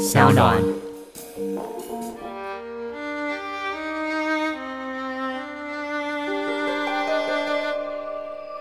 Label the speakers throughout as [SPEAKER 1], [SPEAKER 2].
[SPEAKER 1] 小暖。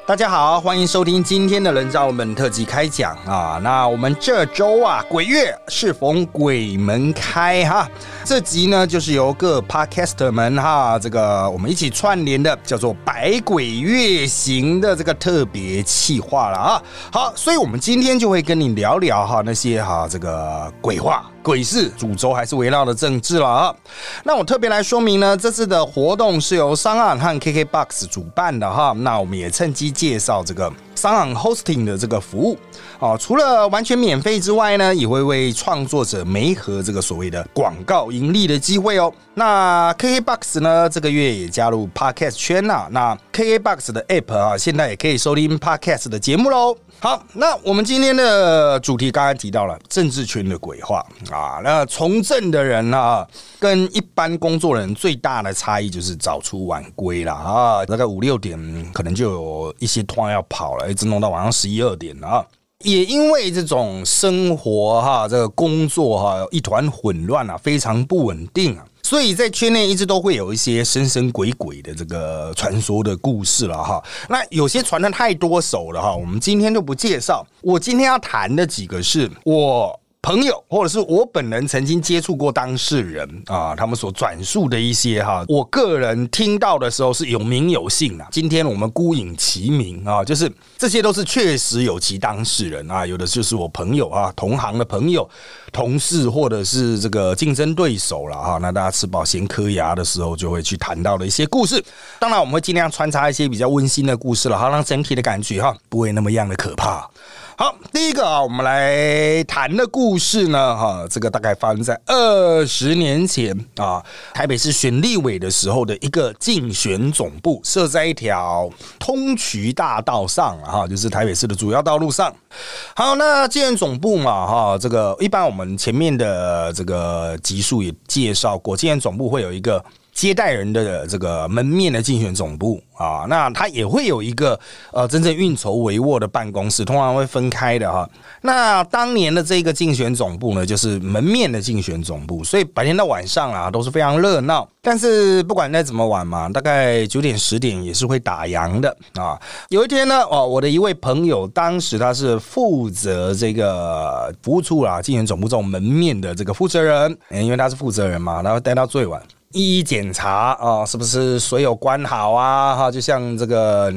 [SPEAKER 2] 大家好，欢迎收听今天的人造门特辑开讲啊。那我们这周啊，鬼月适逢鬼门开哈。这集呢，就是由各 podcaster 们哈，这个我们一起串联的，叫做百鬼月行的这个特别企划了啊。好，所以我们今天就会跟你聊聊哈那些哈这个鬼话。鬼市主轴还是围绕的政治了啊。那我特别来说明呢，这次的活动是由商岸和 KKBOX 主办的哈。那我们也趁机介绍这个商岸 hosting 的这个服务啊。除了完全免费之外呢，也会为创作者媒合这个所谓的广告盈利的机会哦。那 KKBOX 呢，这个月也加入 Podcast 圈了。那 KKBOX 的 App 啊，现在也可以收听 Podcast 的节目喽。好，那我们今天的主题刚才提到了政治圈的鬼话啊。那从政的人呢，跟一般工作人最大的差异就是早出晚归了啊。大概五六点可能就有一些团要跑了，一直弄到晚上十一二点啊。也因为这种生活哈，这个工作哈一团混乱啊，非常不稳定啊。所以在圈内一直都会有一些神神鬼鬼的这个传说的故事了哈。那有些传的太多手了哈，我们今天就不介绍。我今天要谈的几个是我。朋友，或者是我本人曾经接触过当事人啊，他们所转述的一些哈，我个人听到的时候是有名有姓啊。今天我们孤影其名啊，就是这些都是确实有其当事人啊，有的就是我朋友啊，同行的朋友、同事或者是这个竞争对手了哈。那大家吃饱先磕牙的时候，就会去谈到的一些故事。当然，我们会尽量穿插一些比较温馨的故事了，好让整体的感觉哈不会那么样的可怕。好，第一个啊，我们来谈的故事呢，哈，这个大概发生在二十年前啊，台北市选立委的时候的一个竞选总部设在一条通衢大道上啊，哈，就是台北市的主要道路上。好，那竞选总部嘛，哈，这个一般我们前面的这个集数也介绍过，竞选总部会有一个。接待人的这个门面的竞选总部啊，那他也会有一个呃真正运筹帷幄的办公室，通常会分开的哈。那当年的这个竞选总部呢，就是门面的竞选总部，所以白天到晚上啊都是非常热闹。但是不管再怎么晚嘛，大概九点十点也是会打烊的啊。有一天呢，哦，我的一位朋友，当时他是负责这个服务处啊，竞选总部这种门面的这个负责人，因为他是负责人嘛，然后待到最晚。一一检查啊，是不是水有关好啊？哈，就像这个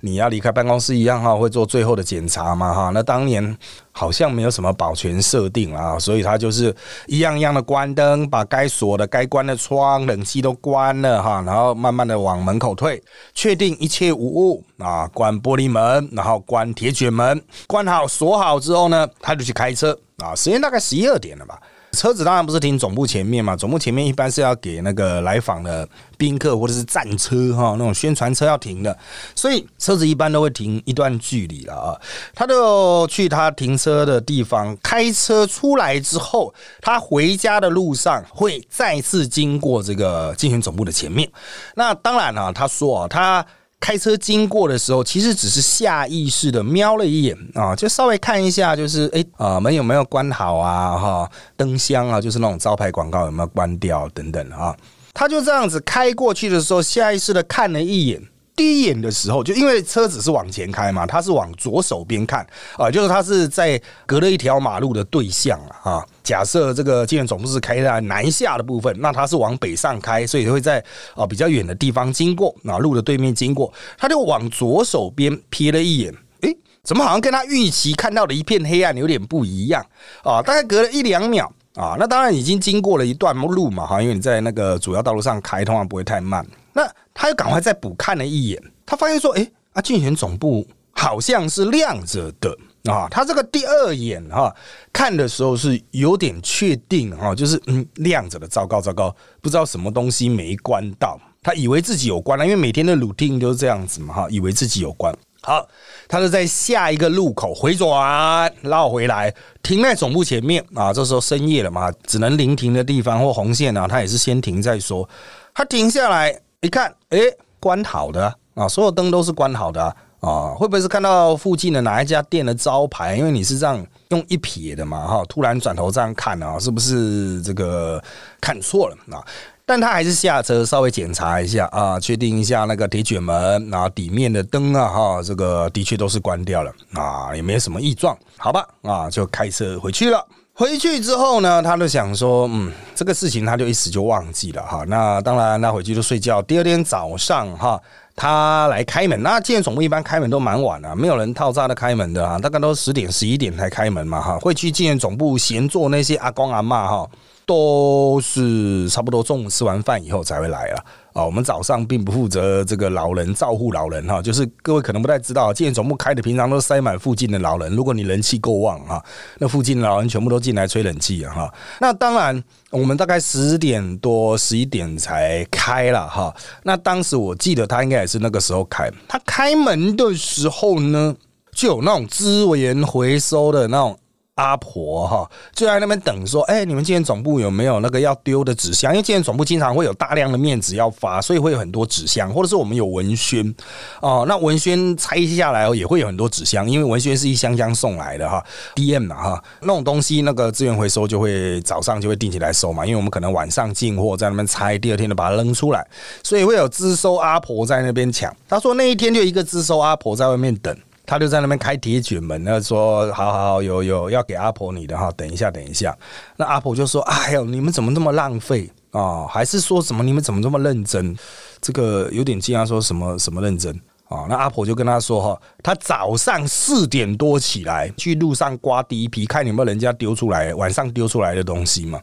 [SPEAKER 2] 你要离开办公室一样哈，会做最后的检查嘛哈。那当年好像没有什么保全设定啊，所以他就是一样一样的关灯，把该锁的、该关的窗、冷气都关了哈，然后慢慢的往门口退，确定一切无误啊，关玻璃门，然后关铁卷门，关好锁好之后呢，他就去开车啊，时间大概十一二点了吧。车子当然不是停总部前面嘛，总部前面一般是要给那个来访的宾客或者是战车哈，那种宣传车要停的，所以车子一般都会停一段距离了啊。他就去他停车的地方，开车出来之后，他回家的路上会再次经过这个竞选总部的前面。那当然了，他说啊，他。开车经过的时候，其实只是下意识的瞄了一眼啊，就稍微看一下，就是哎啊门有没有关好啊哈，灯箱啊，就是那种招牌广告有没有关掉等等啊。他就这样子开过去的时候，下意识的看了一眼。第一眼的时候，就因为车子是往前开嘛，他是往左手边看啊，就是他是在隔了一条马路的对象啊。假设这个建总部是开在南下的部分，那他是往北上开，所以会在啊比较远的地方经过，啊路的对面经过，他就往左手边瞥了一眼，诶，怎么好像跟他预期看到的一片黑暗有点不一样啊？大概隔了一两秒啊，那当然已经经过了一段路嘛，哈，因为你在那个主要道路上开，通常不会太慢。那他又赶快再补看了一眼，他发现说：“哎，啊，竞选总部好像是亮着的啊。”他这个第二眼哈看的时候是有点确定哈，就是嗯亮着的，糟糕糟糕，不知道什么东西没关到，他以为自己有关了，因为每天的 routine 都是这样子嘛哈，以为自己有关。好，他就在下一个路口回转绕回来，停在总部前面啊。这时候深夜了嘛，只能临停的地方或红线啊，他也是先停再说。他停下来。一看，哎，关好的啊，所有灯都是关好的啊，会不会是看到附近的哪一家店的招牌？因为你是这样用一瞥的嘛，哈，突然转头这样看啊，是不是这个看错了啊？但他还是下车稍微检查一下啊，确定一下那个铁卷门然啊，底面的灯啊，哈，这个的确都是关掉了啊，也没什么异状，好吧，啊，就开车回去了。回去之后呢，他就想说，嗯，这个事情他就一时就忘记了哈。那当然，他回去就睡觉。第二天早上哈，他来开门。那建总部一般开门都蛮晚的，没有人套扎的开门的啊，大概都十点十一点才开门嘛哈。会去建总部闲坐那些阿公阿妈哈。都是差不多中午吃完饭以后才会来了。我们早上并不负责这个老人照护老人哈，就是各位可能不太知道，建总部开的平常都塞满附近的老人。如果你人气够旺哈，那附近老人全部都进来吹冷气哈。那当然，我们大概十点多十一点才开了哈。那当时我记得他应该也是那个时候开。他开门的时候呢，就有那种资源回收的那种。阿婆哈就在那边等，说：“哎，你们今天总部有没有那个要丢的纸箱？因为今天总部经常会有大量的面纸要发，所以会有很多纸箱，或者是我们有文宣哦。那文宣拆下来，也会有很多纸箱，因为文宣是一箱箱送来的哈，DM 嘛哈，那种东西那个资源回收就会早上就会定起来收嘛，因为我们可能晚上进货在那边拆，第二天就把它扔出来，所以会有资收阿婆在那边抢。他说那一天就一个资收阿婆在外面等。”他就在那边开铁卷门，那说：“好好好，有有要给阿婆你的哈，等一下，等一下。”那阿婆就说：“哎呦，你们怎么那么浪费啊？还是说什么你们怎么这么认真？这个有点惊讶，说什么什么认真啊？”那阿婆就跟他说：“哈，他早上四点多起来去路上刮第一批，看有没有人家丢出来晚上丢出来的东西嘛。”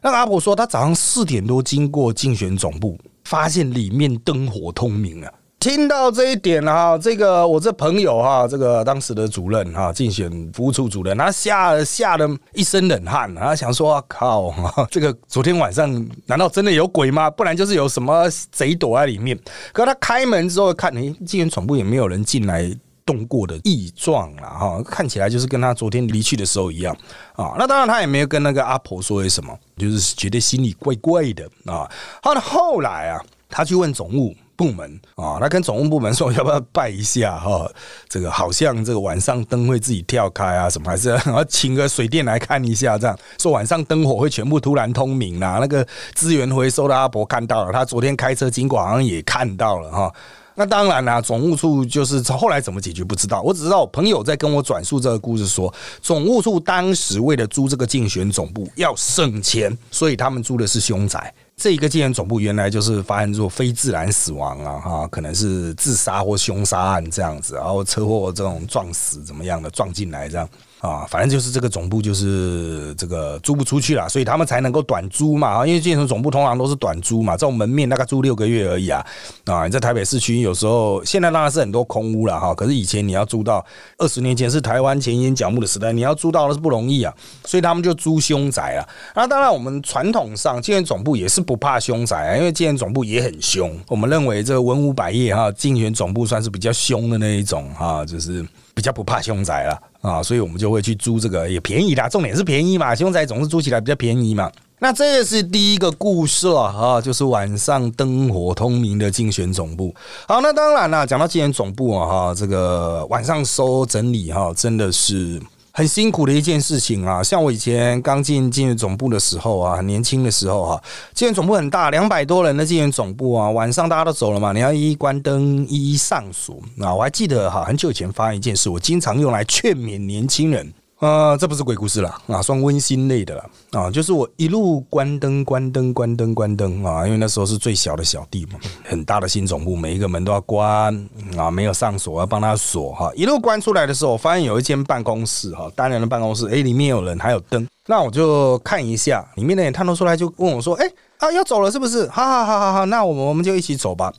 [SPEAKER 2] 那阿婆说：“他早上四点多经过竞选总部，发现里面灯火通明啊。”听到这一点哈，这个我这朋友哈，这个当时的主任哈，竞选服务处主任，他吓吓得一身冷汗，他想说：靠，这个昨天晚上难道真的有鬼吗？不然就是有什么贼躲在里面。可他开门之后看，哎，竟然全部也没有人进来动过的异状了哈，看起来就是跟他昨天离去的时候一样啊。那当然他也没有跟那个阿婆说些什么，就是觉得心里怪怪的啊。好，那后来啊，他去问总务。部门啊，他跟总务部门说要不要拜一下哈，这个好像这个晚上灯会自己跳开啊，什么还是要 请个水电来看一下，这样说晚上灯火会全部突然通明啦。那个资源回收的阿伯看到了，他昨天开车经过好像也看到了哈。那当然啦，总务处就是后来怎么解决不知道，我只知道我朋友在跟我转述这个故事，说总务处当时为了租这个竞选总部要省钱，所以他们租的是凶宅。这一个纪元总部原来就是发生做非自然死亡啊，哈，可能是自杀或凶杀案这样子，然后车祸这种撞死怎么样的撞进来这样。啊，反正就是这个总部就是这个租不出去了，所以他们才能够短租嘛啊，因为建成总部通常都是短租嘛，这种门面大概租六个月而已啊啊，你在台北市区有时候现在当然是很多空屋了哈，可是以前你要租到二十年前是台湾前沿角木的时代，你要租到的是不容易啊，所以他们就租凶宅啊。那当然我们传统上建总部也是不怕凶宅啊，因为建总部也很凶，我们认为这个文武百业哈，竞选总部算是比较凶的那一种哈，就是比较不怕凶宅了。啊，所以我们就会去租这个，也便宜啦。重点是便宜嘛，凶宅总是租起来比较便宜嘛。那这也是第一个故事了哈，就是晚上灯火通明的竞选总部。好，那当然了，讲到竞选总部啊，哈，这个晚上收整理哈，真的是。很辛苦的一件事情啊！像我以前刚进金源总部的时候啊，很年轻的时候哈，金源总部很大，两百多人的金源总部啊，晚上大家都走了嘛，你要一一关灯，一一上锁啊。我还记得哈，很久以前发生一件事，我经常用来劝勉年轻人。啊，这不是鬼故事了啊，算温馨类的了啊。就是我一路关灯、关灯、关灯、关灯啊，因为那时候是最小的小弟嘛，很大的新总部，每一个门都要关啊，没有上锁要帮他锁哈。一路关出来的时候，我发现有一间办公室哈，单人的办公室，哎，里面有人，还有灯，那我就看一下，里面的人探头出来就问我说，哎。啊，要走了是不是？好好好好好，那我们我们就一起走吧。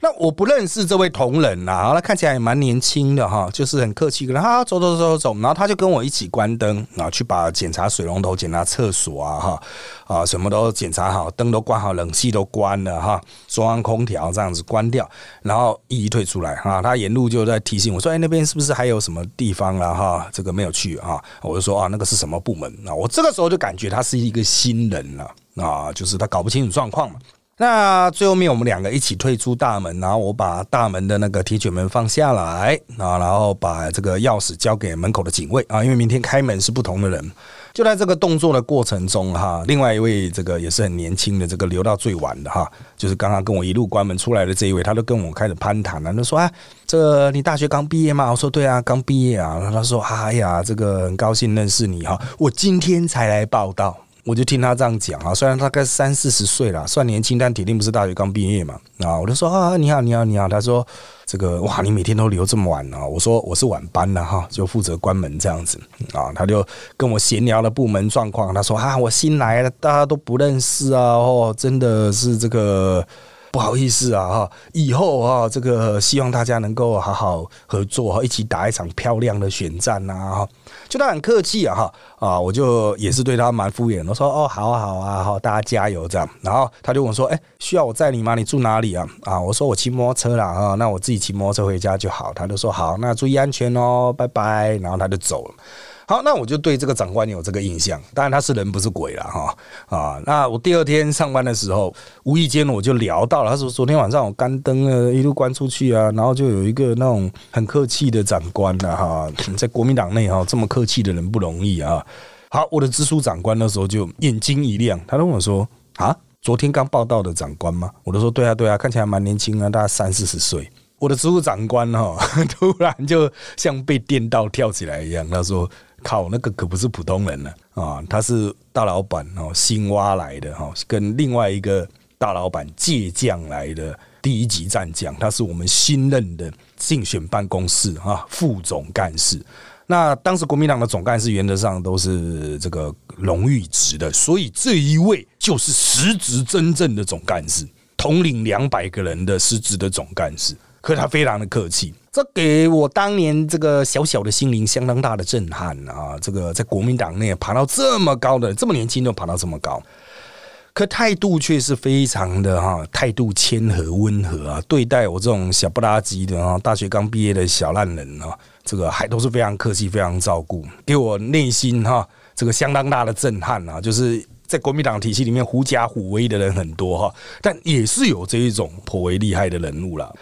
[SPEAKER 2] 那我不认识这位同仁呐，他看起来也蛮年轻的哈，就是很客气，跟他走走走走走，然后他就跟我一起关灯，然后去把检查水龙头、检查厕所啊哈啊，什么都检查好，灯都关好，冷气都关了哈，装空调这样子关掉，然后一一退出来哈。他沿路就在提醒我说：“哎，那边是不是还有什么地方了哈？这个没有去啊。”我就说：“啊，那个是什么部门？”那我这个时候就感觉他是一个新人了。啊就是他搞不清楚状况嘛。那最后面我们两个一起退出大门，然后我把大门的那个铁卷门放下来啊，然后把这个钥匙交给门口的警卫啊，因为明天开门是不同的人。就在这个动作的过程中哈，另外一位这个也是很年轻的，这个留到最晚的哈，就是刚刚跟我一路关门出来的这一位，他都跟我开始攀谈了，他说啊，这你大学刚毕业吗？我说对啊，刚毕业啊。他说哎呀，这个很高兴认识你哈，我今天才来报道。我就听他这样讲啊，虽然大概三四十岁了，算年轻，但铁定不是大学刚毕业嘛。啊，我就说啊，你好，你好，你好。他说这个哇，你每天都留这么晚啊？我说我是晚班的哈，就负责关门这样子啊。他就跟我闲聊了部门状况。他说啊，我新来的，大家都不认识啊。哦，真的是这个。不好意思啊，哈，以后啊，这个希望大家能够好好合作哈，一起打一场漂亮的选战呐，哈，就他很客气啊，哈，啊，我就也是对他蛮敷衍，我说哦，好啊，好啊，好，大家加油这样，然后他就问我说，哎，需要我载你吗？你住哪里啊？啊，我说我骑摩托车啦，啊，那我自己骑摩托车回家就好。他就说好，那注意安全哦，拜拜，然后他就走了。好，那我就对这个长官有这个印象。当然他是人不是鬼了哈啊。那我第二天上班的时候，无意间我就聊到了，他说昨天晚上我干灯啊，一路关出去啊，然后就有一个那种很客气的长官的哈，在国民党内哈这么客气的人不容易啊。好，我的直属长官那时候就眼睛一亮，他跟我说啊，昨天刚报道的长官吗？我都说对啊对啊，看起来蛮年轻啊，大概三四十岁。我的直属长官哈，突然就像被电到跳起来一样，他说。靠，那个可不是普通人了啊！他是大老板哦，新挖来的哈，跟另外一个大老板借将来的第一级战将，他是我们新任的竞选办公室啊副总干事。那当时国民党的总干事原则上都是这个荣誉职的，所以这一位就是实职真正的总干事，统领两百个人的实职的总干事。可他非常的客气。这给我当年这个小小的心灵相当大的震撼啊！这个在国民党内爬到这么高的，这么年轻就爬到这么高，可态度却是非常的哈，态度谦和温和啊，对待我这种小不拉几的啊，大学刚毕业的小烂人啊，这个还都是非常客气，非常照顾，给我内心哈这个相当大的震撼啊！就是在国民党体系里面狐假虎威的人很多哈，但也是有这一种颇为厉害的人物了。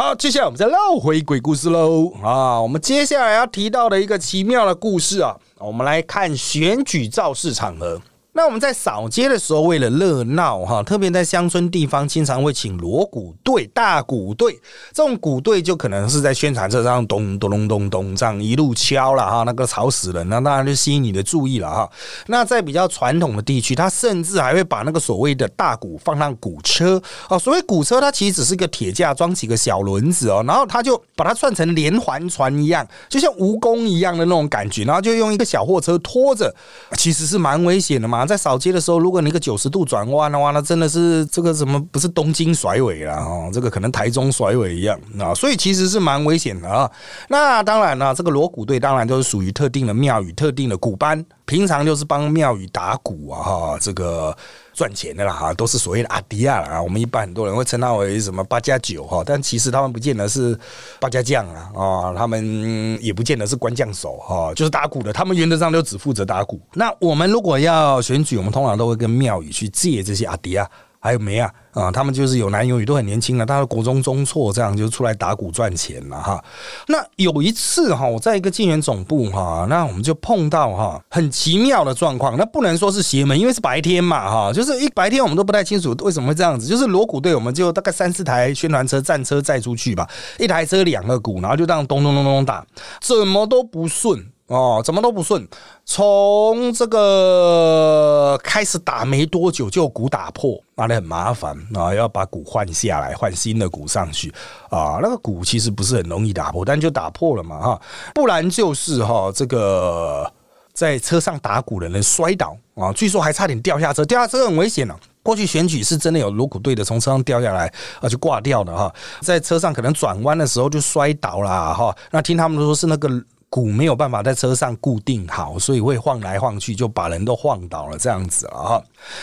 [SPEAKER 2] 好，接下来我们再绕回鬼故事喽啊！我们接下来要提到的一个奇妙的故事啊，我们来看选举造势场合。那我们在扫街的时候，为了热闹哈，特别在乡村地方，经常会请锣鼓队、大鼓队。这种鼓队就可能是在宣传车上咚咚咚咚咚这样一路敲了哈，那个吵死人，那当然就吸引你的注意了哈。那在比较传统的地区，他甚至还会把那个所谓的大鼓放上鼓车哦。所谓鼓车，它其实只是一个铁架装几个小轮子哦，然后他就把它串成连环船一样，就像蜈蚣一样的那种感觉，然后就用一个小货车拖着，其实是蛮危险的嘛。在扫街的时候，如果你一个九十度转弯的话，那真的是这个什么不是东京甩尾了哦，这个可能台中甩尾一样啊，所以其实是蛮危险的啊。那当然了，这个锣鼓队当然就是属于特定的庙宇、特定的鼓班，平常就是帮庙宇打鼓啊，哈，这个。赚钱的啦哈，都是所谓的阿迪亚啦。我们一般很多人会称它为什么八加九哈，但其实他们不见得是八加将啊啊，他们也不见得是官将手哈，就是打鼓的。他们原则上都只负责打鼓。那我们如果要选举，我们通常都会跟庙宇去借这些阿迪亚。还有没啊？啊，他们就是有男有女，都很年轻了。他的国中中辍，这样就出来打鼓赚钱了哈。那有一次哈，我在一个竞选总部哈，那我们就碰到哈很奇妙的状况。那不能说是邪门，因为是白天嘛哈，就是一白天我们都不太清楚为什么会这样子。就是锣鼓队，我们就大概三四台宣传车、战车载出去吧，一台车两个鼓，然后就这样咚咚咚咚打，怎么都不顺。哦，怎么都不顺。从这个开始打没多久，就鼓打破，那里很麻烦啊，要把鼓换下来，换新的鼓上去啊。那个鼓其实不是很容易打破，但就打破了嘛哈。不然就是哈，这个在车上打鼓的人摔倒啊，据说还差点掉下车，掉下车很危险了。过去选举是真的有锣鼓队的从车上掉下来啊，就挂掉了哈。在车上可能转弯的时候就摔倒了哈。那听他们说是那个。鼓没有办法在车上固定好，所以会晃来晃去，就把人都晃倒了，这样子了哈。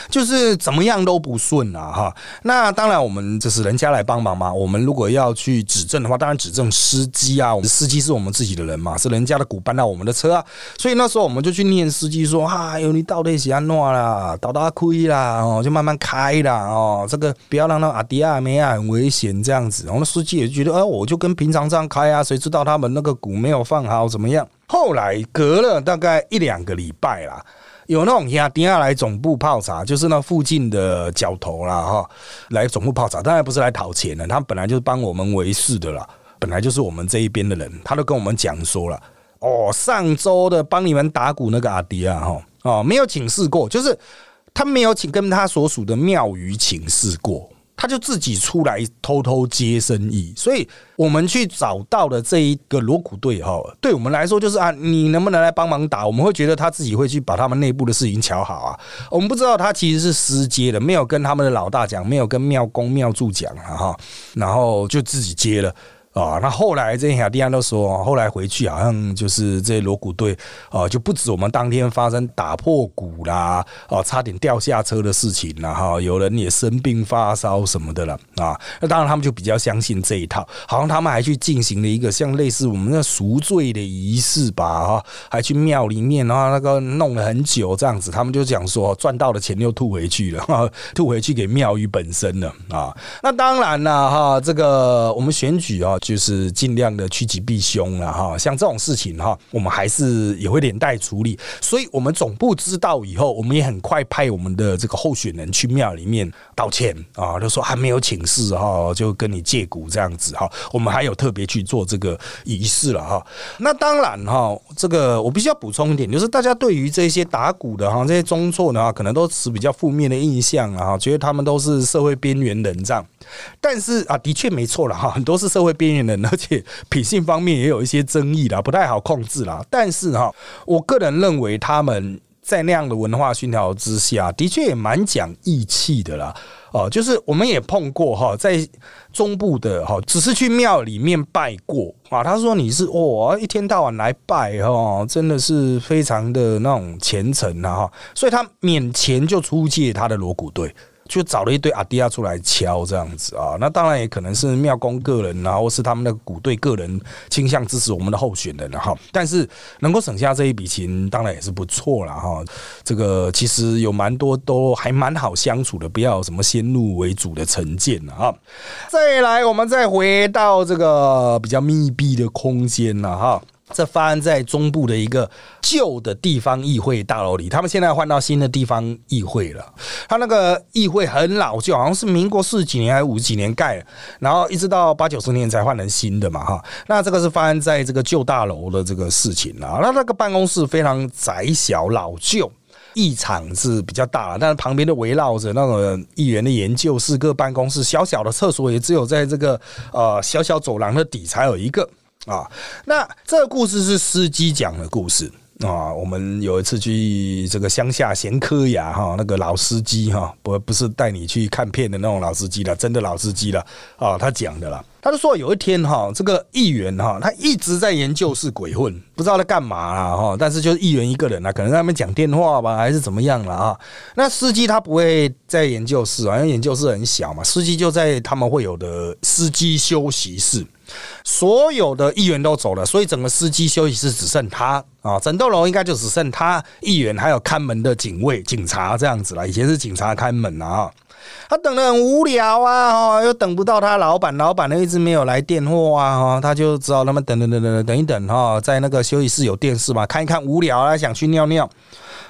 [SPEAKER 2] 就是怎么样都不顺啊哈。那当然，我们就是人家来帮忙嘛。我们如果要去指正的话，当然指正司机啊。我们司机是我们自己的人嘛，是人家的鼓搬到我们的车啊。所以那时候我们就去念司机说：“哎呦，你到底是安诺啦，倒大亏啦哦，就慢慢开啦哦，这个不要让那阿迪亚梅亚很危险这样子。”然后那司机也觉得：“哎，我就跟平常这样开啊，谁知道他们那个鼓没有放好怎么样？”后来隔了大概一两个礼拜啦。有那种亚迪亚来总部泡茶，就是那附近的角头啦，哈，来总部泡茶，当然不是来讨钱的，他本来就是帮我们维事的啦，本来就是我们这一边的人，他都跟我们讲说了，哦，上周的帮你们打鼓那个阿迪亚，哈，哦，没有请示过，就是他没有请跟他所属的庙宇请示过。他就自己出来偷偷接生意，所以我们去找到的这一个锣鼓队哈，对我们来说就是啊，你能不能来帮忙打？我们会觉得他自己会去把他们内部的事情瞧好啊。我们不知道他其实是私接的，没有跟他们的老大讲，没有跟庙公庙祝讲啊哈，然后就自己接了。啊，那后来这些小弟兄都说，后来回去好像就是这些锣鼓队啊，就不止我们当天发生打破鼓啦，哦，差点掉下车的事情了哈，有人也生病发烧什么的了啊。那当然他们就比较相信这一套，好像他们还去进行了一个像类似我们那赎罪的仪式吧，哈，还去庙里面，然后那个弄了很久这样子，他们就讲说赚到的钱又吐回去了，吐回去给庙宇本身了啊。那当然了哈，这个我们选举啊。就是尽量的趋吉避凶了哈，像这种事情哈，我们还是也会连带处理。所以，我们总部知道以后，我们也很快派我们的这个候选人去庙里面道歉啊，就说还没有请示哈，就跟你借股这样子哈。我们还有特别去做这个仪式了哈。那当然哈，这个我必须要补充一点，就是大家对于这些打鼓的哈，这些中错的话，可能都持比较负面的印象啊，觉得他们都是社会边缘人这样。但是啊，的确没错了哈，很多是社会边缘人，而且品性方面也有一些争议啦，不太好控制啦。但是哈，我个人认为他们在那样的文化熏陶之下，的确也蛮讲义气的啦。哦，就是我们也碰过哈，在中部的哈，只是去庙里面拜过啊。他说你是哦，一天到晚来拜哈，真的是非常的那种虔诚啊哈，所以他免钱就出借他的锣鼓队。就找了一堆阿迪亚出来敲这样子啊，那当然也可能是庙公个人啊，或是他们的鼓队个人倾向支持我们的候选人哈。但是能够省下这一笔钱，当然也是不错了哈。这个其实有蛮多都还蛮好相处的，不要什么先入为主的成见了哈。再来，我们再回到这个比较密闭的空间了哈。这发生在中部的一个旧的地方议会大楼里，他们现在换到新的地方议会了。他那个议会很老旧，好像是民国四几年还是五几年盖，然后一直到八九十年才换成新的嘛，哈。那这个是发生在这个旧大楼的这个事情啊。那那个办公室非常窄小老旧，议场是比较大，但是旁边的围绕着那个议员的研究室、各办公室，小小的厕所也只有在这个呃小小走廊的底才有一个。啊，那这个故事是司机讲的故事啊。我们有一次去这个乡下闲科牙哈，那个老司机哈，不不是带你去看片的那种老司机了，真的老司机了啊。他讲的啦，他就说有一天哈，这个议员哈，他一直在研究室鬼混，不知道在干嘛啦哈。但是就是议员一个人啊，可能在那边讲电话吧，还是怎么样了啊？那司机他不会在研究室啊，因为研究室很小嘛，司机就在他们会有的司机休息室。所有的议员都走了，所以整个司机休息室只剩他啊，整栋楼应该就只剩他议员，还有看门的警卫、警察这样子了。以前是警察看门啊，他等的很无聊啊，又等不到他老板，老板呢一直没有来电话啊，他就只好那么等等等等等一等哈，在那个休息室有电视嘛，看一看无聊啊，想去尿尿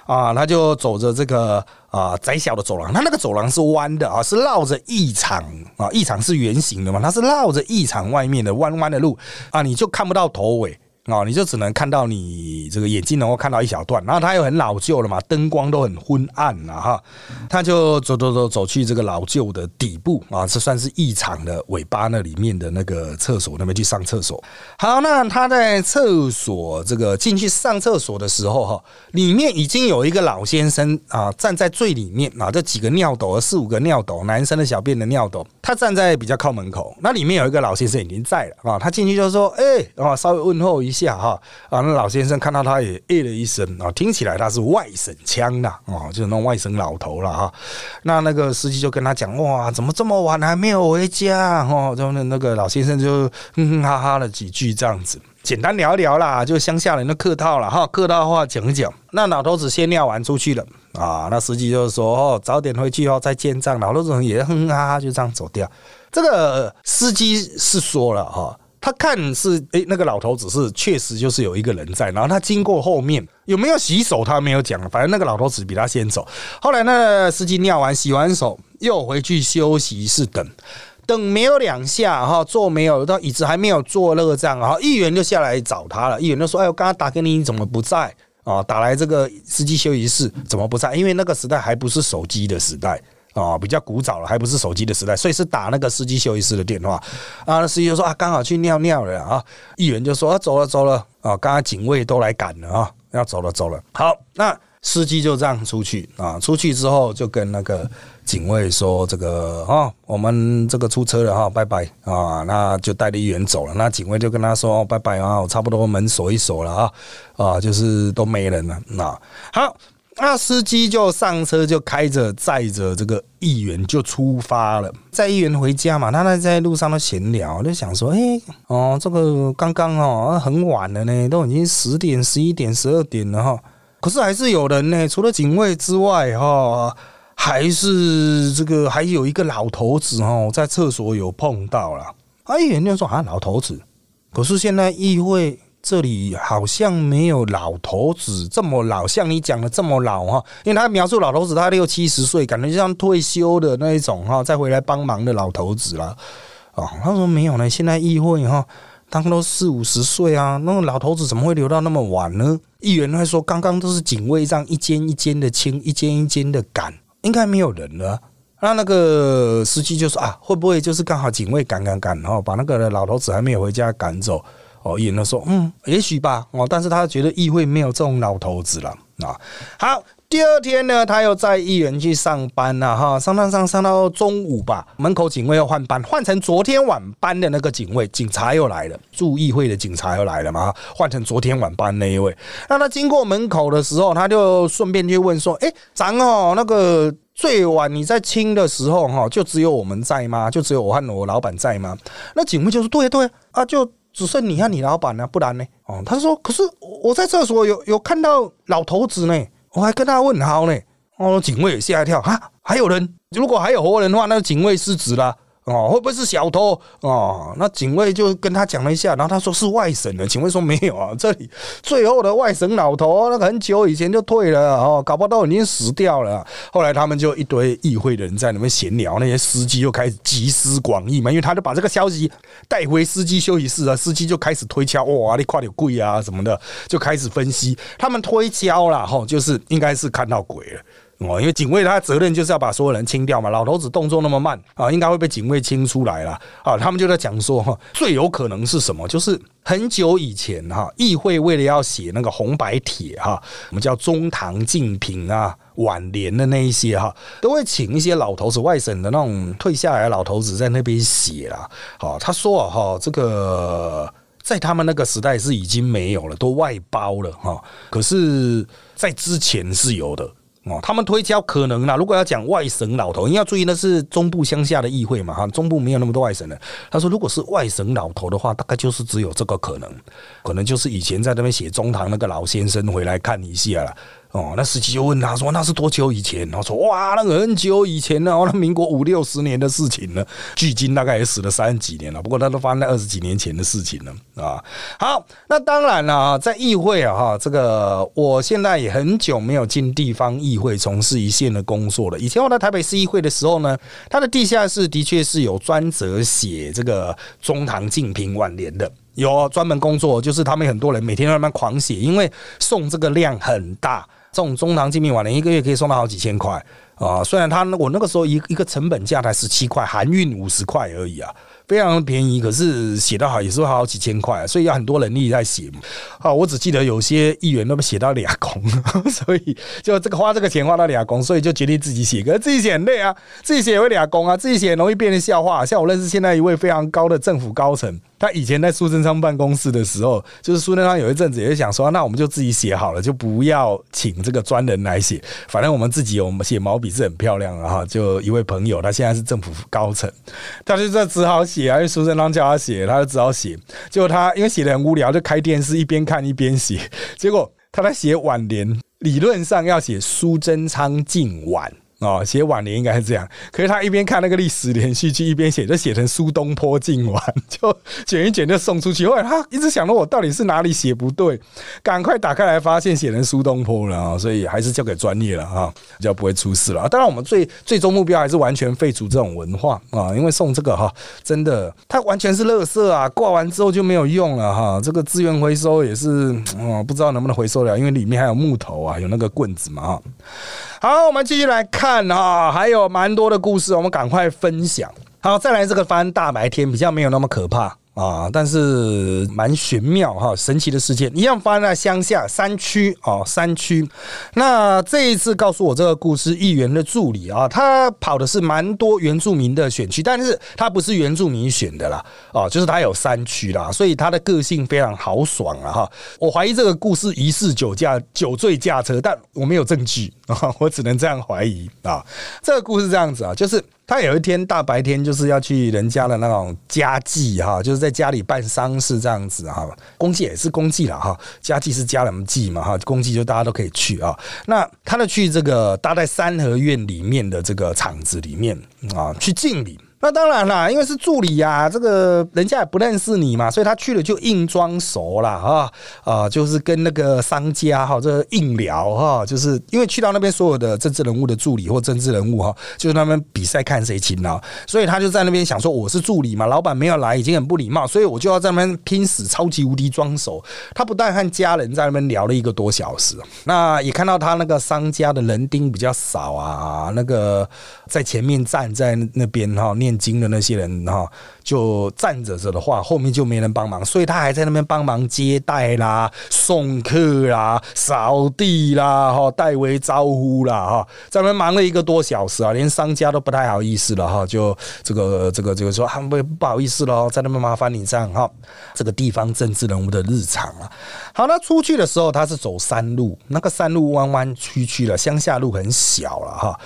[SPEAKER 2] 啊，他就走着这个。啊，窄小的走廊，他那个走廊是弯的啊，是绕着一场啊，一场是圆形的嘛，它是绕着一场外面的弯弯的路啊，你就看不到头尾。哦，你就只能看到你这个眼睛能够看到一小段，然后它又很老旧了嘛，灯光都很昏暗了哈。他就走走走走去这个老旧的底部啊，这算是异常的尾巴那里面的那个厕所那边去上厕所。好，那他在厕所这个进去上厕所的时候哈，里面已经有一个老先生啊站在最里面啊，这几个尿斗四五个尿斗，男生的小便的尿斗，他站在比较靠门口，那里面有一个老先生已经在了啊，他进去就说：“哎，啊，稍微问候一。”下哈啊，那老先生看到他也诶了一声啊，听起来他是外省腔的哦，就是那外省老头了哈。那那个司机就跟他讲哇，怎么这么晚还没有回家哦？就那那个老先生就哼哼哈哈了几句这样子。简单聊聊啦，就乡下人的客套了哈，客套话讲一讲。那老头子先尿完出去了啊，那司机就说哦，早点回去哦，再见账。老头子也哼哼哈哈就这样走掉。这个司机是说了哈，他看是诶，那个老头子是确实就是有一个人在，然后他经过后面有没有洗手，他没有讲，反正那个老头子比他先走。后来那司机尿完洗完手又回去休息室等。等没有两下哈，坐没有到椅子还没有坐热站，然后议员就下来找他了。议员就说：“哎，我刚刚打给你，你怎么不在啊？打来这个司机休息室怎么不在？因为那个时代还不是手机的时代啊，比较古早了，还不是手机的时代，所以是打那个司机休息室的电话。啊，司机就说啊，刚好去尿尿了啊。议员就说啊，走了走了啊，刚刚警卫都来赶了啊，要走了走了。好，那。司机就这样出去啊，出去之后就跟那个警卫说：“这个啊，我们这个出车了哈，拜拜啊。”那就带着议员走了。那警卫就跟他说：“拜拜啊，我差不多门锁一锁了啊，啊，就是都没人了。”那好，那司机就上车，就开着载着这个议员就出发了。载议员回家嘛，他那在路上都闲聊，就想说：“哎，哦，这个刚刚哦，很晚了呢，都已经十点、十一点、十二点了哈。”可是还是有人呢，除了警卫之外，哈，还是这个还有一个老头子哈，在厕所有碰到了。哎，人家说啊，老头子。可是现在议会这里好像没有老头子这么老，像你讲的这么老哈。因为他描述老头子，他六七十岁，感觉就像退休的那一种哈，再回来帮忙的老头子了。哦，他说没有呢，现在议会哈。他们都四五十岁啊，那个老头子怎么会留到那么晚呢？议员还说，刚刚都是警卫这样一间一间的清，一间一间的赶，应该没有人了。那那个司机就说啊，会不会就是刚好警卫赶赶赶，然后把那个老头子还没有回家赶走？哦，议员说，嗯，也许吧。哦，但是他觉得议会没有这种老头子了啊。好。第二天呢，他又在议员去上班了哈，上上上上到中午吧，门口警卫又换班，换成昨天晚班的那个警卫，警察又来了，驻议会的警察又来了嘛，换成昨天晚班那一位。那他经过门口的时候，他就顺便去问说：“哎，咱哦，那个最晚你在清的时候哈，就只有我们在吗？就只有我和我老板在吗？”那警卫就说：“对对啊，就只剩你和你老板呢，不然呢？”哦，他说：“可是我在厕所有有看到老头子呢。”我还跟他问好呢，哦，警卫也吓一跳啊！还有人，如果还有活人的话，那警卫失职了。哦，会不会是小偷？哦，那警卫就跟他讲了一下，然后他说是外省的。警卫说没有啊，这里最后的外省老头，那个很久以前就退了哦，搞不到已经死掉了。后来他们就一堆议会的人在那边闲聊，那些司机又开始集思广益嘛，因为他就把这个消息带回司机休息室了，司机就开始推敲，哇，你快点跪啊什么的，就开始分析。他们推敲了哈，就是应该是看到鬼了。哦，因为警卫他的责任就是要把所有人清掉嘛。老头子动作那么慢啊，应该会被警卫清出来了啊。他们就在讲说哈，最有可能是什么？就是很久以前哈，议会为了要写那个红白帖哈，我们叫中堂竞品啊、挽联的那一些哈，都会请一些老头子、外省的那种退下来的老头子在那边写啦。好，他说啊哈，这个在他们那个时代是已经没有了，都外包了哈。可是，在之前是有的。哦，他们推敲可能啦。如果要讲外省老头，你要注意那是中部乡下的议会嘛，哈，中部没有那么多外省的。他说，如果是外省老头的话，大概就是只有这个可能，可能就是以前在那边写中堂那个老先生回来看一下了。哦，那司机就问他说：“那是多久以前？”然后说：“哇，那个很久以前呢，那民国五六十年的事情了，距今大概也死了三十几年了。不过，他都发生在二十几年前的事情了啊。”好，那当然了，在议会啊，哈，这个我现在也很久没有进地方议会从事一线的工作了。以前我在台北市议会的时候呢，他的地下室的确是有专责写这个中堂竞评挽联的。有专门工作，就是他们很多人每天慢慢狂写，因为送这个量很大。送中堂精密晚年一个月可以送到好几千块啊！虽然他我那个时候一一个成本价才十七块，含运五十块而已啊。非常便宜，可是写得好也是会好几千块，所以要很多人力在写。好，我只记得有些议员那么写到俩工，所以就这个花这个钱花到俩工，所以就决定自己写。可是自己写很累啊，自己写也会俩工啊，自己写容易变成笑话。像我认识现在一位非常高的政府高层。他以前在苏贞昌办公室的时候，就是苏贞昌有一阵子也是想说，那我们就自己写好了，就不要请这个专人来写，反正我们自己有写毛笔是很漂亮的哈。就一位朋友，他现在是政府高层，他就在只好写啊，因为苏贞昌叫他写，他就只好写。结果他因为写的很无聊，就开电视一边看一边写。结果他在写晚年，理论上要写苏贞昌敬晚。哦，写晚年应该是这样，可是他一边看那个历史连续剧，一边写，就写成苏东坡敬晚，就卷一卷就送出去。后来他一直想着我到底是哪里写不对，赶快打开来发现写成苏东坡了啊！所以还是交给专业了啊，比较不会出事了。当然，我们最最终目标还是完全废除这种文化啊，因为送这个哈，真的它完全是垃圾啊，挂完之后就没有用了哈。这个资源回收也是，哦，不知道能不能回收了，因为里面还有木头啊，有那个棍子嘛哈。好，我们继续来看看啊，还有蛮多的故事，我们赶快分享。好，再来这个翻大白天，比较没有那么可怕。啊，但是蛮玄妙哈，神奇的事件一样发生在乡下山区哦，山区。那这一次告诉我这个故事，议员的助理啊，他跑的是蛮多原住民的选区，但是他不是原住民选的啦，哦，就是他有山区啦，所以他的个性非常豪爽啊哈。我怀疑这个故事疑似酒驾、酒醉驾车，但我没有证据啊，我只能这样怀疑啊。这个故事这样子啊，就是。他有一天大白天就是要去人家的那种家祭哈，就是在家里办丧事这样子哈，公祭也是公祭了哈，家祭是家人们祭嘛哈，公祭就大家都可以去啊。那他的去这个搭在三合院里面的这个场子里面啊，去敬礼。那当然啦，因为是助理呀，这个人家也不认识你嘛，所以他去了就硬装熟了啊啊，就是跟那个商家哈这硬聊哈，就是因为去到那边所有的政治人物的助理或政治人物哈，就是他们比赛看谁勤劳，所以他就在那边想说我是助理嘛，老板没有来已经很不礼貌，所以我就要在那边拼死超级无敌装熟。他不但和家人在那边聊了一个多小时，那也看到他那个商家的人丁比较少啊，那个在前面站在那边哈。念经的那些人哈，就站着着的话，后面就没人帮忙，所以他还在那边帮忙接待啦、送客啦、扫地啦、哈代为招呼啦哈，在那边忙了一个多小时啊，连商家都不太好意思了哈，就这个这个这个说啊不不好意思了，在那边麻烦你这样哈，这个地方政治人物的日常啊。好，那出去的时候他是走山路，那个山路弯弯曲曲的，乡下路很小了哈。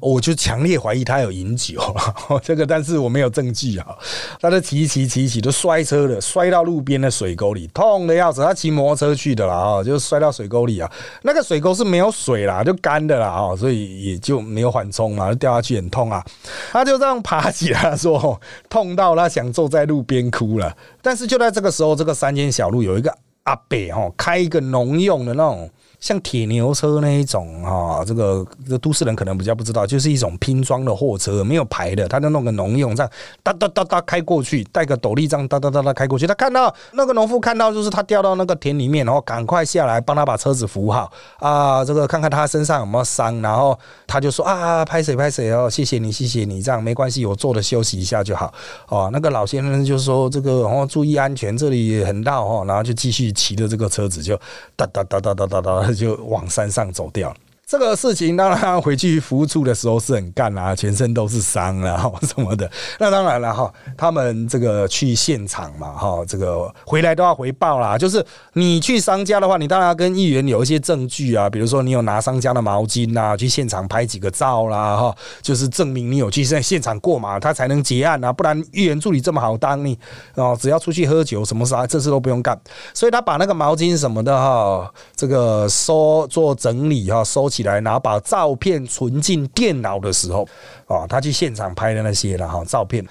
[SPEAKER 2] 我就强烈怀疑他有饮酒，这个但是我没有证据啊。他就骑骑骑骑都摔车了，摔到路边的水沟里，痛的要死。他骑摩托车去的啦，啊，就摔到水沟里啊。那个水沟是没有水啦，就干的啦，啊，所以也就没有缓冲嘛，掉下去很痛啊。他就这样爬起来说，痛到他想坐在路边哭了。但是就在这个时候，这个山间小路有一个阿伯哈，开一个农用的那种。像铁牛车那一种哈，这个这都市人可能比较不知道，就是一种拼装的货车，没有牌的，他就弄个农用这样哒哒哒哒开过去，带个斗笠这样哒哒哒哒开过去。他看到那个农夫看到就是他掉到那个田里面，然后赶快下来帮他把车子扶好啊，这个看看他身上有没有伤，然后他就说啊，拍谁拍谁哦，谢谢你谢谢你，这样没关系，我坐着休息一下就好哦。那个老先生就说这个哦注意安全，这里很闹哦，然后就继续骑着这个车子就哒哒哒哒哒哒哒。他就往山上走掉了。这个事情当然回去服务处的时候是很干啊，全身都是伤啊 什么的。那当然了哈，他们这个去现场嘛哈，这个回来都要回报啦。就是你去商家的话，你当然要跟议员有一些证据啊，比如说你有拿商家的毛巾呐，去现场拍几个照啦哈，就是证明你有去在现场过嘛，他才能结案啊。不然议员助理这么好当，你哦只要出去喝酒什么啥，这事都不用干。所以他把那个毛巾什么的哈，这个收做整理哈，收起。起来，然后把照片存进电脑的时候，啊，他去现场拍的那些了哈，照片，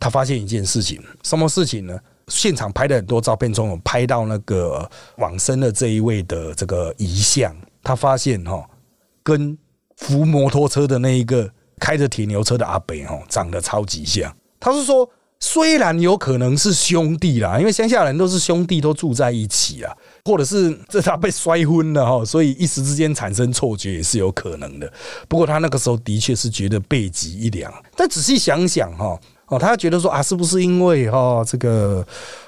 [SPEAKER 2] 他发现一件事情，什么事情呢？现场拍的很多照片中有拍到那个往生的这一位的这个遗像，他发现哈，跟扶摩托车的那一个开着铁牛车的阿北哈，长得超级像。他是说，虽然有可能是兄弟啦，因为乡下人都是兄弟，都住在一起啊。或者是这他被摔昏了哈，所以一时之间产生错觉也是有可能的。不过他那个时候的确是觉得背脊一凉。但仔细想想哈，哦，他觉得说啊，是不是因为哈这个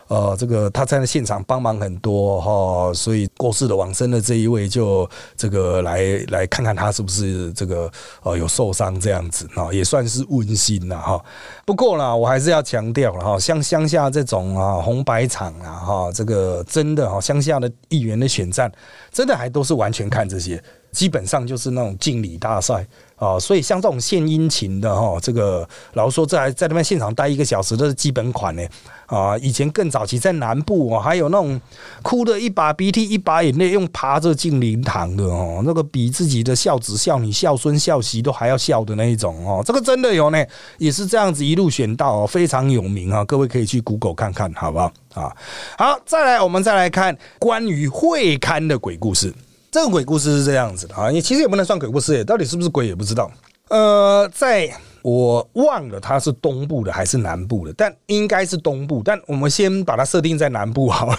[SPEAKER 2] 呃这个他在现场帮忙很多哈，所以过世的往生的这一位就这个来来看看他是不是这个呃有受伤这样子啊，也算是温馨了哈。不过呢，我还是要强调了哈，像乡下这种啊红白场啊哈，这个真的哈乡下的议员的选战，真的还都是完全看这些，基本上就是那种敬礼大赛。啊，所以像这种献殷勤的哈，这个老说，在在那边现场待一个小时都是基本款呢。啊，以前更早期在南部哦，还有那种哭的一把鼻涕一把眼泪，用爬着进灵堂的哦，那个比自己的孝子孝女孝孙孝媳都还要孝的那一种哦，这个真的有呢，也是这样子一路选到哦，非常有名啊，各位可以去 Google 看看，好不好？啊，好，再来我们再来看关于会刊的鬼故事。这个鬼故事是这样子的啊，也其实也不能算鬼故事，到底是不是鬼也不知道。呃，在我忘了它是东部的还是南部的，但应该是东部。但我们先把它设定在南部好了，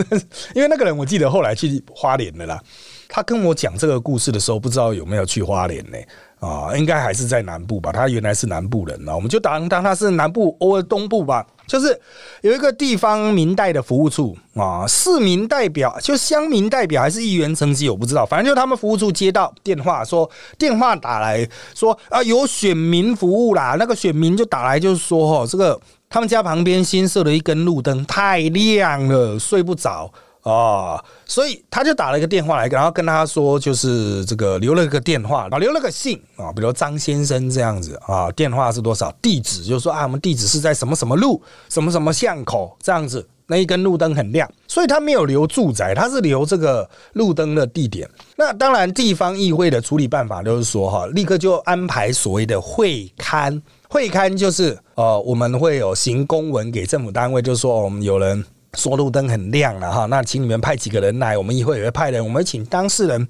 [SPEAKER 2] 因为那个人我记得后来去花莲的啦。他跟我讲这个故事的时候，不知道有没有去花莲呢？啊，应该还是在南部吧。他原来是南部人呢，我们就当当他是南部或东部吧。就是有一个地方明代的服务处啊，市民代表就乡民代表还是议员层级，我不知道。反正就他们服务处接到电话说，电话打来说啊，有选民服务啦。那个选民就打来就是说，哈，这个他们家旁边新设了一根路灯，太亮了，睡不着。哦，所以他就打了一个电话来，然后跟他说，就是这个留了个电话，啊，留了个信啊，比如张先生这样子啊，电话是多少？地址就是说啊，我们地址是在什么什么路，什么什么巷口这样子，那一根路灯很亮，所以他没有留住宅，他是留这个路灯的地点。那当然，地方议会的处理办法就是说，哈，立刻就安排所谓的会刊，会刊就是呃，我们会有行公文给政府单位，就是说我们有人。说路灯很亮了哈，那请你们派几个人来，我们一会也会派人，我们请当事人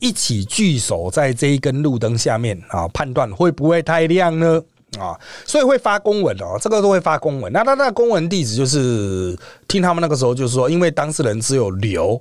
[SPEAKER 2] 一起聚首在这一根路灯下面啊，判断会不会太亮呢？啊，所以会发公文哦，这个都会发公文。那他那公文地址就是听他们那个时候就是说，因为当事人只有留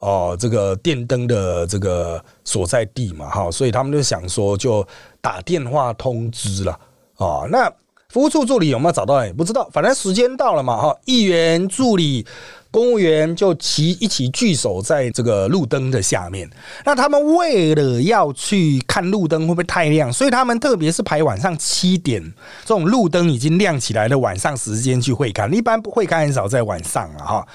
[SPEAKER 2] 哦这个电灯的这个所在地嘛哈，所以他们就想说就打电话通知了啊，那。服务处助理有没有找到？也不知道，反正时间到了嘛，哈，议员助理。公务员就齐一起聚守在这个路灯的下面。那他们为了要去看路灯会不会太亮，所以他们特别是排晚上七点这种路灯已经亮起来的晚上时间去会看。一般不会看，很少在晚上啊哈。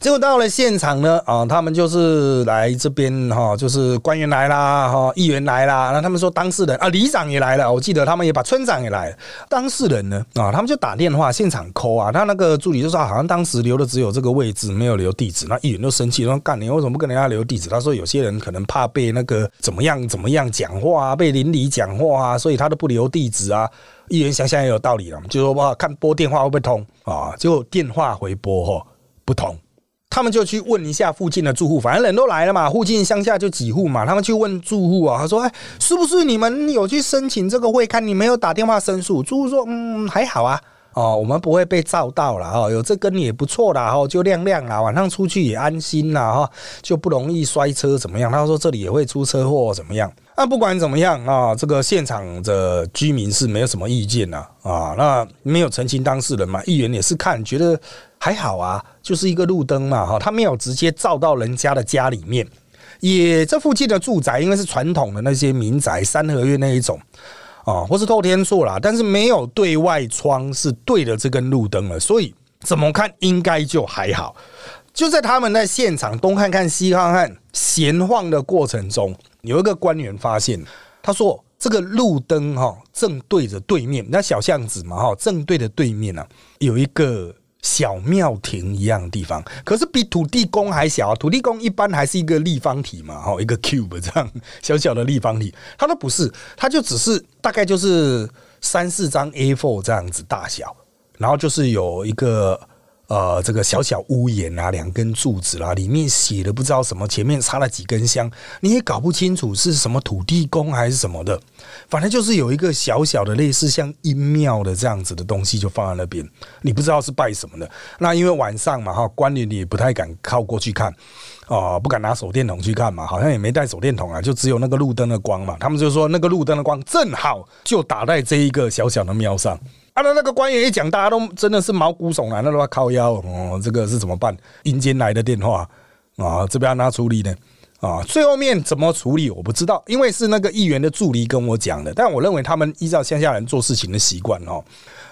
[SPEAKER 2] 结果到了现场呢，啊，他们就是来这边哈，就是官员来啦，哈，议员来啦。那他们说当事人啊，里长也来了。我记得他们也把村长也来了。当事人呢，啊，他们就打电话现场抠啊。他那个助理就说，好像当时留的只有这个位置。只没有留地址，那议员都生气，说干你为什么不跟人家留地址？他说有些人可能怕被那个怎么样怎么样讲话啊，被邻里讲话啊，所以他都不留地址啊。议员想想也有道理了，就说哇，看拨电话会不会通啊？结果电话回拨哈不通，他们就去问一下附近的住户，反正人都来了嘛，附近乡下就几户嘛，他们去问住户啊，他说哎，是不是你们有去申请这个会看？你没有打电话申诉？住户说嗯还好啊。哦，我们不会被照到了哈，有这根也不错啦哈，就亮亮啦，晚上出去也安心啦哈，就不容易摔车怎么样？他说这里也会出车祸怎么样？那不管怎么样啊，这个现场的居民是没有什么意见呐啊，那没有澄清当事人嘛，议员也是看觉得还好啊，就是一个路灯嘛哈，他没有直接照到人家的家里面，也这附近的住宅因为是传统的那些民宅三合院那一种。啊，或是透天厝啦，但是没有对外窗，是对着这根路灯了，所以怎么看应该就还好。就在他们在现场东看看西看看闲晃的过程中，有一个官员发现，他说这个路灯哈正对着对面那小巷子嘛哈，正对着对面呢有一个。小庙亭一样的地方，可是比土地公还小啊。土地公一般还是一个立方体嘛，哈，一个 cube 这样 小小的立方体，它都不是，它就只是大概就是三四张 A4 这样子大小，然后就是有一个。呃，这个小小屋檐啊，两根柱子啦，里面写的不知道什么，前面插了几根香，你也搞不清楚是什么土地公还是什么的，反正就是有一个小小的类似像阴庙的这样子的东西，就放在那边，你不知道是拜什么的。那因为晚上嘛，哈，官员也不太敢靠过去看，哦，不敢拿手电筒去看嘛，好像也没带手电筒啊，就只有那个路灯的光嘛。他们就说那个路灯的光正好就打在这一个小小的庙上。啊，那那个官员一讲，大家都真的是毛骨悚然，那都要靠腰哦。这个是怎么办？阴间来的电话啊，这边要拿处理的？啊，最后面怎么处理我不知道，因为是那个议员的助理跟我讲的。但我认为他们依照乡下人做事情的习惯哦。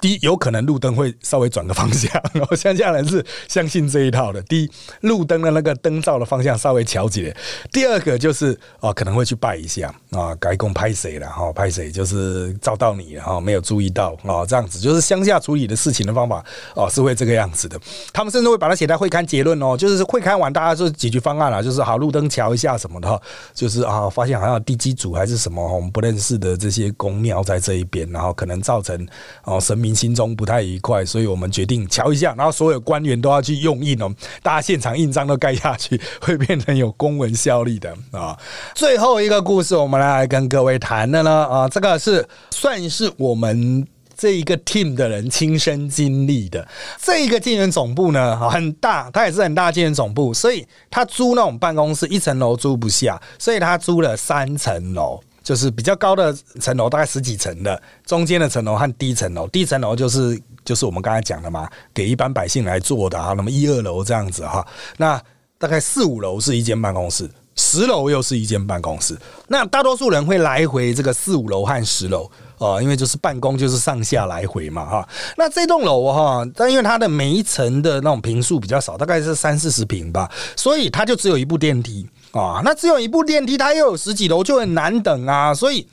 [SPEAKER 2] 第一，有可能路灯会稍微转个方向，然后乡下人是相信这一套的。第一，路灯的那个灯罩的方向稍微调节。第二个就是啊，可能会去拜一下啊，改供拍谁了哈，拍谁就是照到你了哈，没有注意到啊，这样子就是乡下处理的事情的方法哦，是会这个样子的。他们甚至会把它写在会刊结论哦，就是会刊完大家就解决方案了，就是好路灯调下什么的，就是啊，发现好像地基组还是什么我们不认识的这些公庙在这一边，然后可能造成哦神明。心中不太愉快，所以我们决定瞧一下，然后所有官员都要去用印哦，大家现场印章都盖下去，会变成有公文效力的啊。最后一个故事，我们来跟各位谈的呢啊，这个是算是我们这一个 team 的人亲身经历的。这一个建园总部呢很大，它也是很大建园总部，所以他租那种办公室一层楼租不下，所以他租了三层楼。就是比较高的层楼，大概十几层的，中间的层楼和低层楼，低层楼就是就是我们刚才讲的嘛，给一般百姓来做的啊。那么一二楼这样子哈，那大概四五楼是一间办公室，十楼又是一间办公室。那大多数人会来回这个四五楼和十楼啊，因为就是办公就是上下来回嘛哈。那这栋楼哈，但因为它的每一层的那种平数比较少，大概是三四十平吧，所以它就只有一部电梯。啊，那只有一部电梯，它又有十几楼，就很难等啊。所以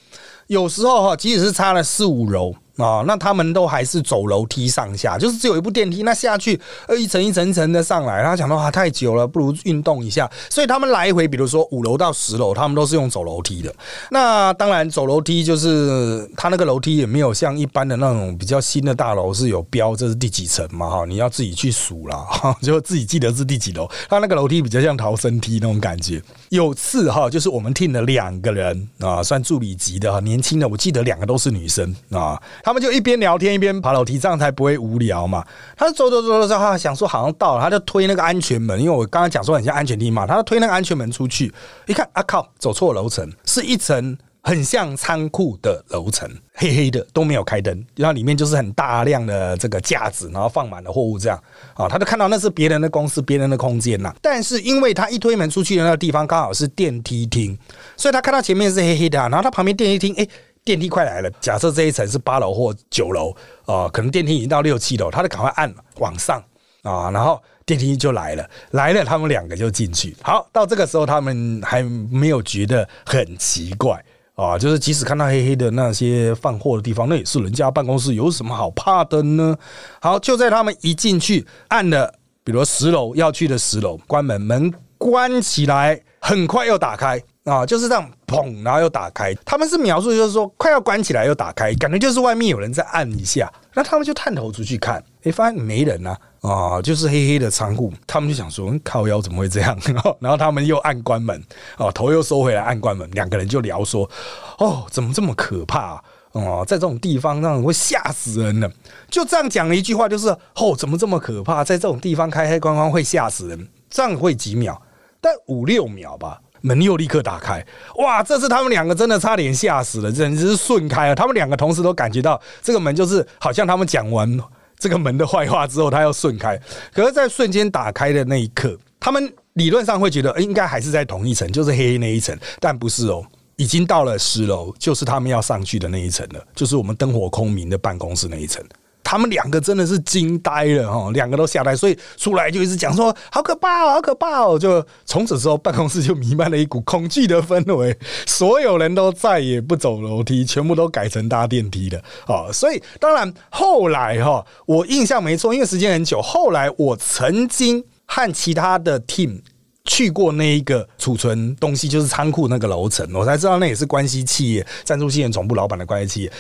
[SPEAKER 2] 有时候哈，即使是差了四五楼。啊，那他们都还是走楼梯上下，就是只有一部电梯，那下去呃一层一层一层的上来。他讲的话太久了，不如运动一下。所以他们来回，比如说五楼到十楼，他们都是用走楼梯的。那当然，走楼梯就是他那个楼梯也没有像一般的那种比较新的大楼是有标这是第几层嘛哈，你要自己去数了，就自己记得是第几楼。他那个楼梯比较像逃生梯那种感觉。有次哈，就是我们听了两个人啊，算助理级的，年轻的，我记得两个都是女生啊。他们就一边聊天一边爬楼梯，这样才不会无聊嘛。他走走走走走，他想说好像到了，他就推那个安全门，因为我刚刚讲说很像安全梯嘛，他就推那个安全门出去，一看啊靠，走错楼层，是一层很像仓库的楼层，黑黑的都没有开灯，然后里面就是很大量的这个架子，然后放满了货物这样啊，他就看到那是别人的公司、别人的空间呐。但是因为他一推门出去的那个地方刚好是电梯厅，所以他看到前面是黑黑的，啊然后他旁边电梯厅哎。电梯快来了，假设这一层是八楼或九楼啊，可能电梯已经到六七楼，他就赶快按往上啊，然后电梯就来了，来了，他们两个就进去。好，到这个时候他们还没有觉得很奇怪啊，就是即使看到黑黑的那些放货的地方，那也是人家办公室，有什么好怕的呢？好，就在他们一进去按了，比如十楼要去的十楼，关门，门关起来，很快又打开。啊，就是这样，砰，然后又打开。他们是描述，就是说快要关起来又打开，感觉就是外面有人在按一下。那他们就探头出去看，哎，发现没人啊，啊，就是黑黑的仓库。他们就想说，靠腰怎么会这样？然后他们又按关门，哦，头又收回来按关门。两个人就聊说，哦，怎么这么可怕？哦，在这种地方，让人会吓死人的。就这样讲了一句话，就是哦，怎么这么可怕？在这种地方开开关关会吓死人。这样会几秒？但五六秒吧。门又立刻打开，哇！这次他们两个真的差点吓死了，简直是顺开了。他们两个同时都感觉到这个门就是好像他们讲完这个门的坏话之后，它要顺开。可是，在瞬间打开的那一刻，他们理论上会觉得应该还是在同一层，就是黑黑那一层，但不是哦，已经到了十楼，就是他们要上去的那一层了，就是我们灯火空明的办公室那一层。他们两个真的是惊呆了哈，两个都吓呆，所以出来就一直讲说好可怕，好可怕哦！就从此之后，办公室就弥漫了一股恐惧的氛围，所有人都再也不走楼梯，全部都改成搭电梯了哦。所以当然后来哈，我印象没错，因为时间很久，后来我曾经和其他的 team 去过那一个储存东西，就是仓库那个楼层，我才知道那也是关系企业赞助企业总部老板的关系企业。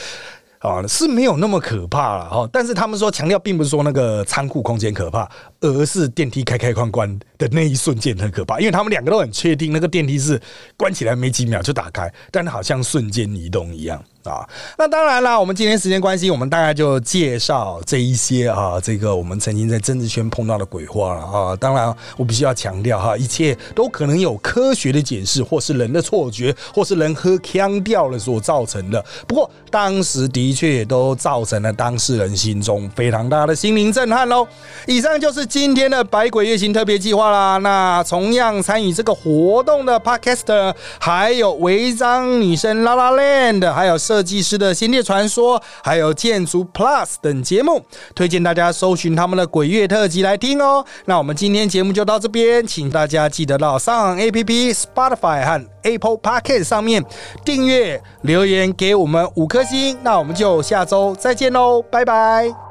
[SPEAKER 2] 啊，是没有那么可怕了哈，但是他们说强调，并不是说那个仓库空间可怕，而是电梯开开关关的那一瞬间很可怕，因为他们两个都很确定那个电梯是关起来没几秒就打开，但好像瞬间移动一样。啊。那当然啦，我们今天时间关系，我们大概就介绍这一些啊，这个我们曾经在政治圈碰到的鬼话了啊。当然，我必须要强调哈，一切都可能有科学的解释，或是人的错觉，或是人喝腔调了所造成的。不过当时的确也都造成了当事人心中非常大的心灵震撼喽。以上就是今天的百鬼夜行特别计划啦。那同样参与这个活动的 Podcaster，还有违章女生拉拉 land，还有设计师的仙界传说，还有建筑 Plus 等节目，推荐大家搜寻他们的鬼月特辑来听哦。那我们今天节目就到这边，请大家记得到上 A P P Spotify 和 Apple Podcast 上面订阅、留言给我们五颗星。那我们就下周再见喽，拜拜。